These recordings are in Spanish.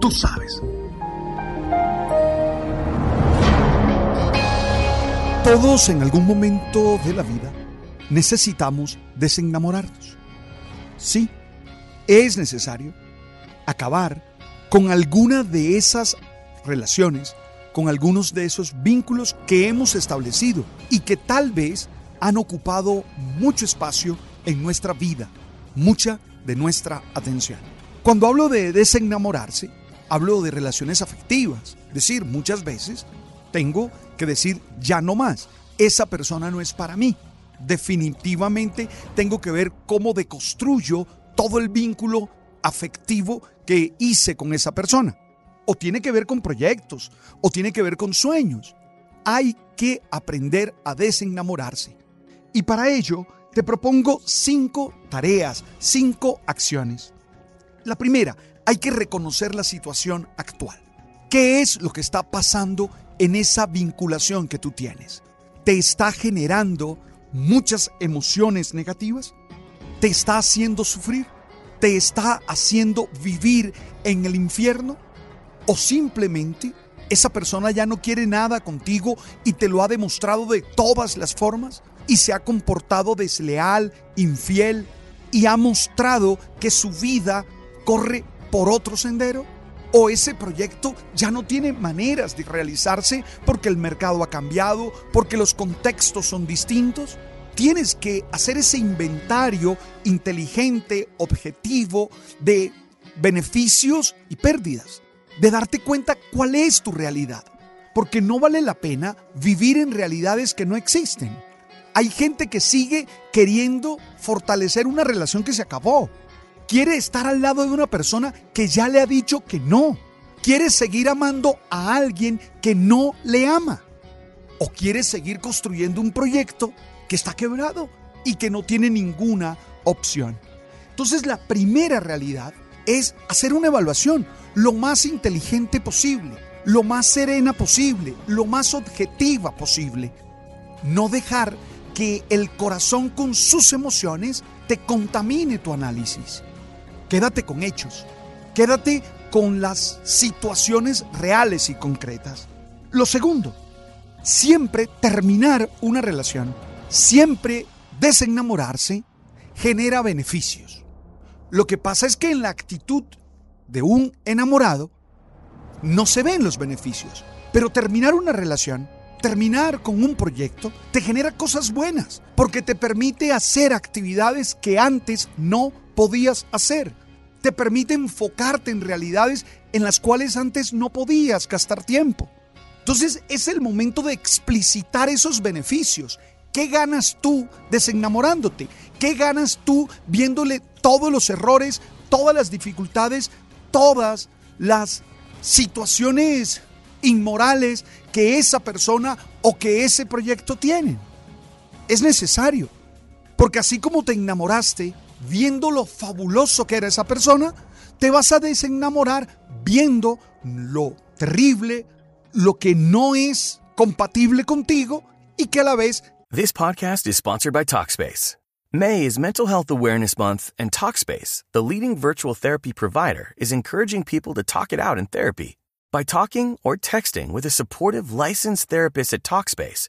Tú sabes. Todos en algún momento de la vida necesitamos desenamorarnos. Sí, es necesario acabar con alguna de esas relaciones, con algunos de esos vínculos que hemos establecido y que tal vez han ocupado mucho espacio en nuestra vida, mucha de nuestra atención. Cuando hablo de desenamorarse, hablo de relaciones afectivas, es decir, muchas veces tengo que decir ya no más, esa persona no es para mí. Definitivamente tengo que ver cómo deconstruyo todo el vínculo afectivo que hice con esa persona. O tiene que ver con proyectos, o tiene que ver con sueños. Hay que aprender a desenamorarse. Y para ello te propongo cinco tareas, cinco acciones. La primera, hay que reconocer la situación actual. ¿Qué es lo que está pasando en esa vinculación que tú tienes? ¿Te está generando muchas emociones negativas? ¿Te está haciendo sufrir? ¿Te está haciendo vivir en el infierno? ¿O simplemente esa persona ya no quiere nada contigo y te lo ha demostrado de todas las formas? y se ha comportado desleal, infiel y ha mostrado que su vida corre por otro sendero? ¿O ese proyecto ya no tiene maneras de realizarse porque el mercado ha cambiado, porque los contextos son distintos? Tienes que hacer ese inventario inteligente, objetivo, de beneficios y pérdidas, de darte cuenta cuál es tu realidad, porque no vale la pena vivir en realidades que no existen. Hay gente que sigue queriendo fortalecer una relación que se acabó. Quiere estar al lado de una persona que ya le ha dicho que no. Quiere seguir amando a alguien que no le ama. O quiere seguir construyendo un proyecto que está quebrado y que no tiene ninguna opción. Entonces la primera realidad es hacer una evaluación lo más inteligente posible, lo más serena posible, lo más objetiva posible. No dejar que el corazón con sus emociones te contamine tu análisis. Quédate con hechos, quédate con las situaciones reales y concretas. Lo segundo, siempre terminar una relación, siempre desenamorarse, genera beneficios. Lo que pasa es que en la actitud de un enamorado no se ven los beneficios, pero terminar una relación terminar con un proyecto te genera cosas buenas, porque te permite hacer actividades que antes no podías hacer. Te permite enfocarte en realidades en las cuales antes no podías gastar tiempo. Entonces es el momento de explicitar esos beneficios. ¿Qué ganas tú desenamorándote? ¿Qué ganas tú viéndole todos los errores, todas las dificultades, todas las situaciones inmorales que esa persona o que ese proyecto tienen. Es necesario. Porque así como te enamoraste viendo lo fabuloso que era esa persona, te vas a desenamorar viendo lo terrible, lo que no es compatible contigo y que a la vez This podcast is sponsored by Talkspace. May is Mental Health Awareness Month, and Talkspace, the leading virtual therapy provider, is encouraging people to talk it out in therapy. By talking or texting with a supportive licensed therapist at Talkspace,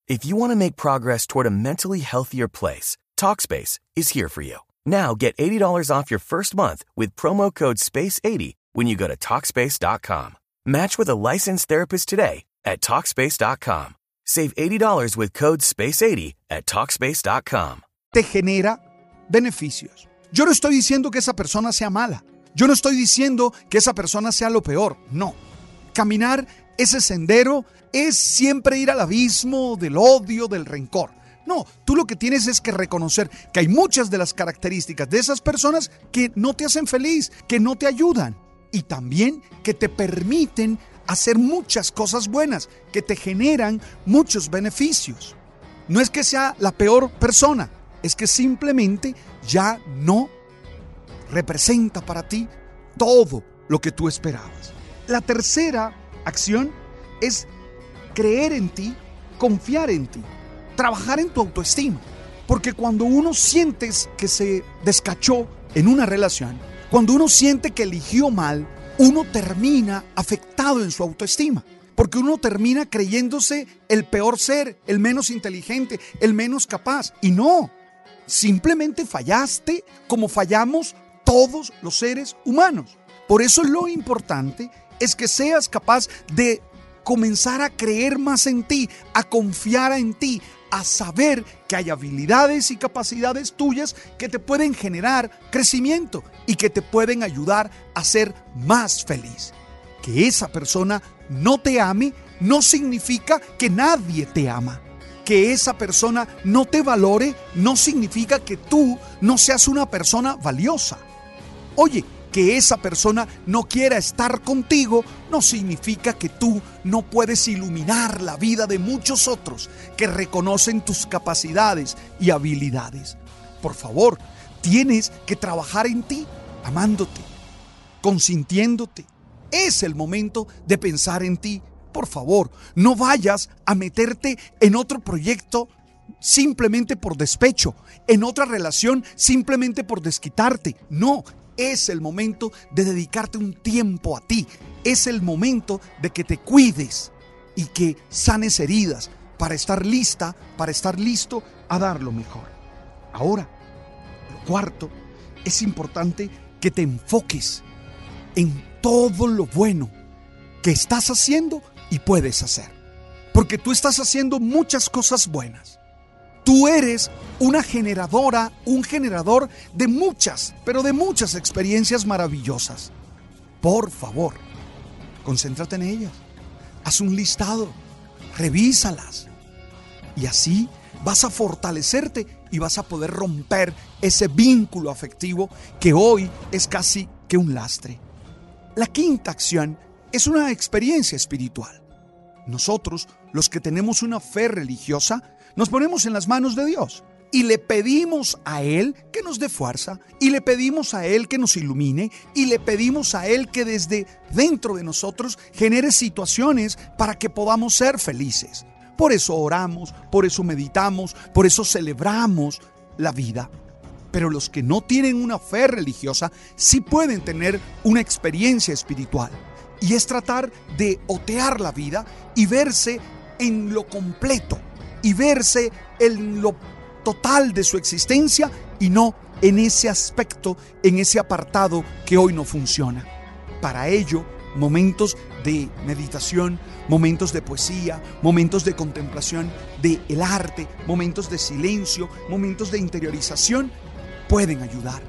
If you want to make progress toward a mentally healthier place, Talkspace is here for you. Now get $80 off your first month with promo code SPACE80 when you go to Talkspace.com. Match with a licensed therapist today at Talkspace.com. Save $80 with code SPACE80 at Talkspace.com. te genera beneficios. Yo no estoy diciendo que esa persona sea mala. Yo no estoy diciendo que esa persona sea lo peor. No. Caminar ese sendero es siempre ir al abismo del odio, del rencor. No, tú lo que tienes es que reconocer que hay muchas de las características de esas personas que no te hacen feliz, que no te ayudan y también que te permiten hacer muchas cosas buenas, que te generan muchos beneficios. No es que sea la peor persona, es que simplemente ya no representa para ti todo lo que tú esperabas. La tercera acción es creer en ti, confiar en ti, trabajar en tu autoestima. Porque cuando uno sientes que se descachó en una relación, cuando uno siente que eligió mal, uno termina afectado en su autoestima. Porque uno termina creyéndose el peor ser, el menos inteligente, el menos capaz. Y no, simplemente fallaste como fallamos todos los seres humanos. Por eso lo importante es que seas capaz de comenzar a creer más en ti, a confiar en ti, a saber que hay habilidades y capacidades tuyas que te pueden generar crecimiento y que te pueden ayudar a ser más feliz. Que esa persona no te ame no significa que nadie te ama. Que esa persona no te valore no significa que tú no seas una persona valiosa. Oye, que esa persona no quiera estar contigo no significa que tú no puedes iluminar la vida de muchos otros que reconocen tus capacidades y habilidades. Por favor, tienes que trabajar en ti, amándote, consintiéndote. Es el momento de pensar en ti. Por favor, no vayas a meterte en otro proyecto simplemente por despecho, en otra relación simplemente por desquitarte. No, es el momento de dedicarte un tiempo a ti. Es el momento de que te cuides y que sanes heridas para estar lista, para estar listo a dar lo mejor. Ahora, lo cuarto, es importante que te enfoques en todo lo bueno que estás haciendo y puedes hacer. Porque tú estás haciendo muchas cosas buenas. Tú eres una generadora, un generador de muchas, pero de muchas experiencias maravillosas. Por favor, concéntrate en ellas. Haz un listado, revísalas. Y así vas a fortalecerte y vas a poder romper ese vínculo afectivo que hoy es casi que un lastre. La quinta acción es una experiencia espiritual. Nosotros, los que tenemos una fe religiosa, nos ponemos en las manos de Dios y le pedimos a Él que nos dé fuerza y le pedimos a Él que nos ilumine y le pedimos a Él que desde dentro de nosotros genere situaciones para que podamos ser felices. Por eso oramos, por eso meditamos, por eso celebramos la vida. Pero los que no tienen una fe religiosa sí pueden tener una experiencia espiritual. Y es tratar de otear la vida y verse en lo completo y verse en lo total de su existencia y no en ese aspecto, en ese apartado que hoy no funciona. Para ello, momentos de meditación, momentos de poesía, momentos de contemplación de el arte, momentos de silencio, momentos de interiorización pueden ayudar.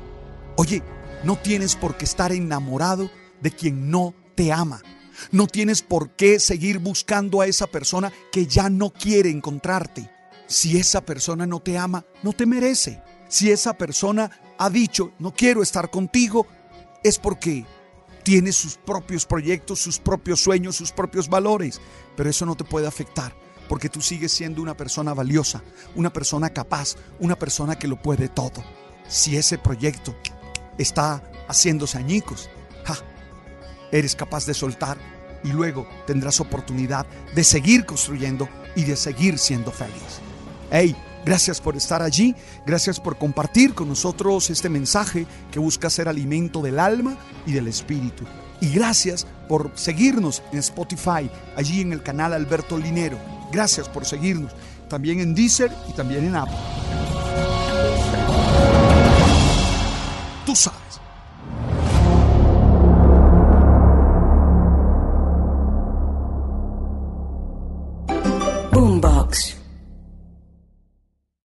Oye, no tienes por qué estar enamorado de quien no te ama. No tienes por qué seguir buscando a esa persona que ya no quiere encontrarte. Si esa persona no te ama, no te merece. Si esa persona ha dicho, no quiero estar contigo, es porque tiene sus propios proyectos, sus propios sueños, sus propios valores. Pero eso no te puede afectar porque tú sigues siendo una persona valiosa, una persona capaz, una persona que lo puede todo. Si ese proyecto está haciéndose añicos, eres capaz de soltar y luego tendrás oportunidad de seguir construyendo y de seguir siendo feliz. Hey, gracias por estar allí, gracias por compartir con nosotros este mensaje que busca ser alimento del alma y del espíritu. Y gracias por seguirnos en Spotify, allí en el canal Alberto Linero. Gracias por seguirnos, también en Deezer y también en Apple. Tú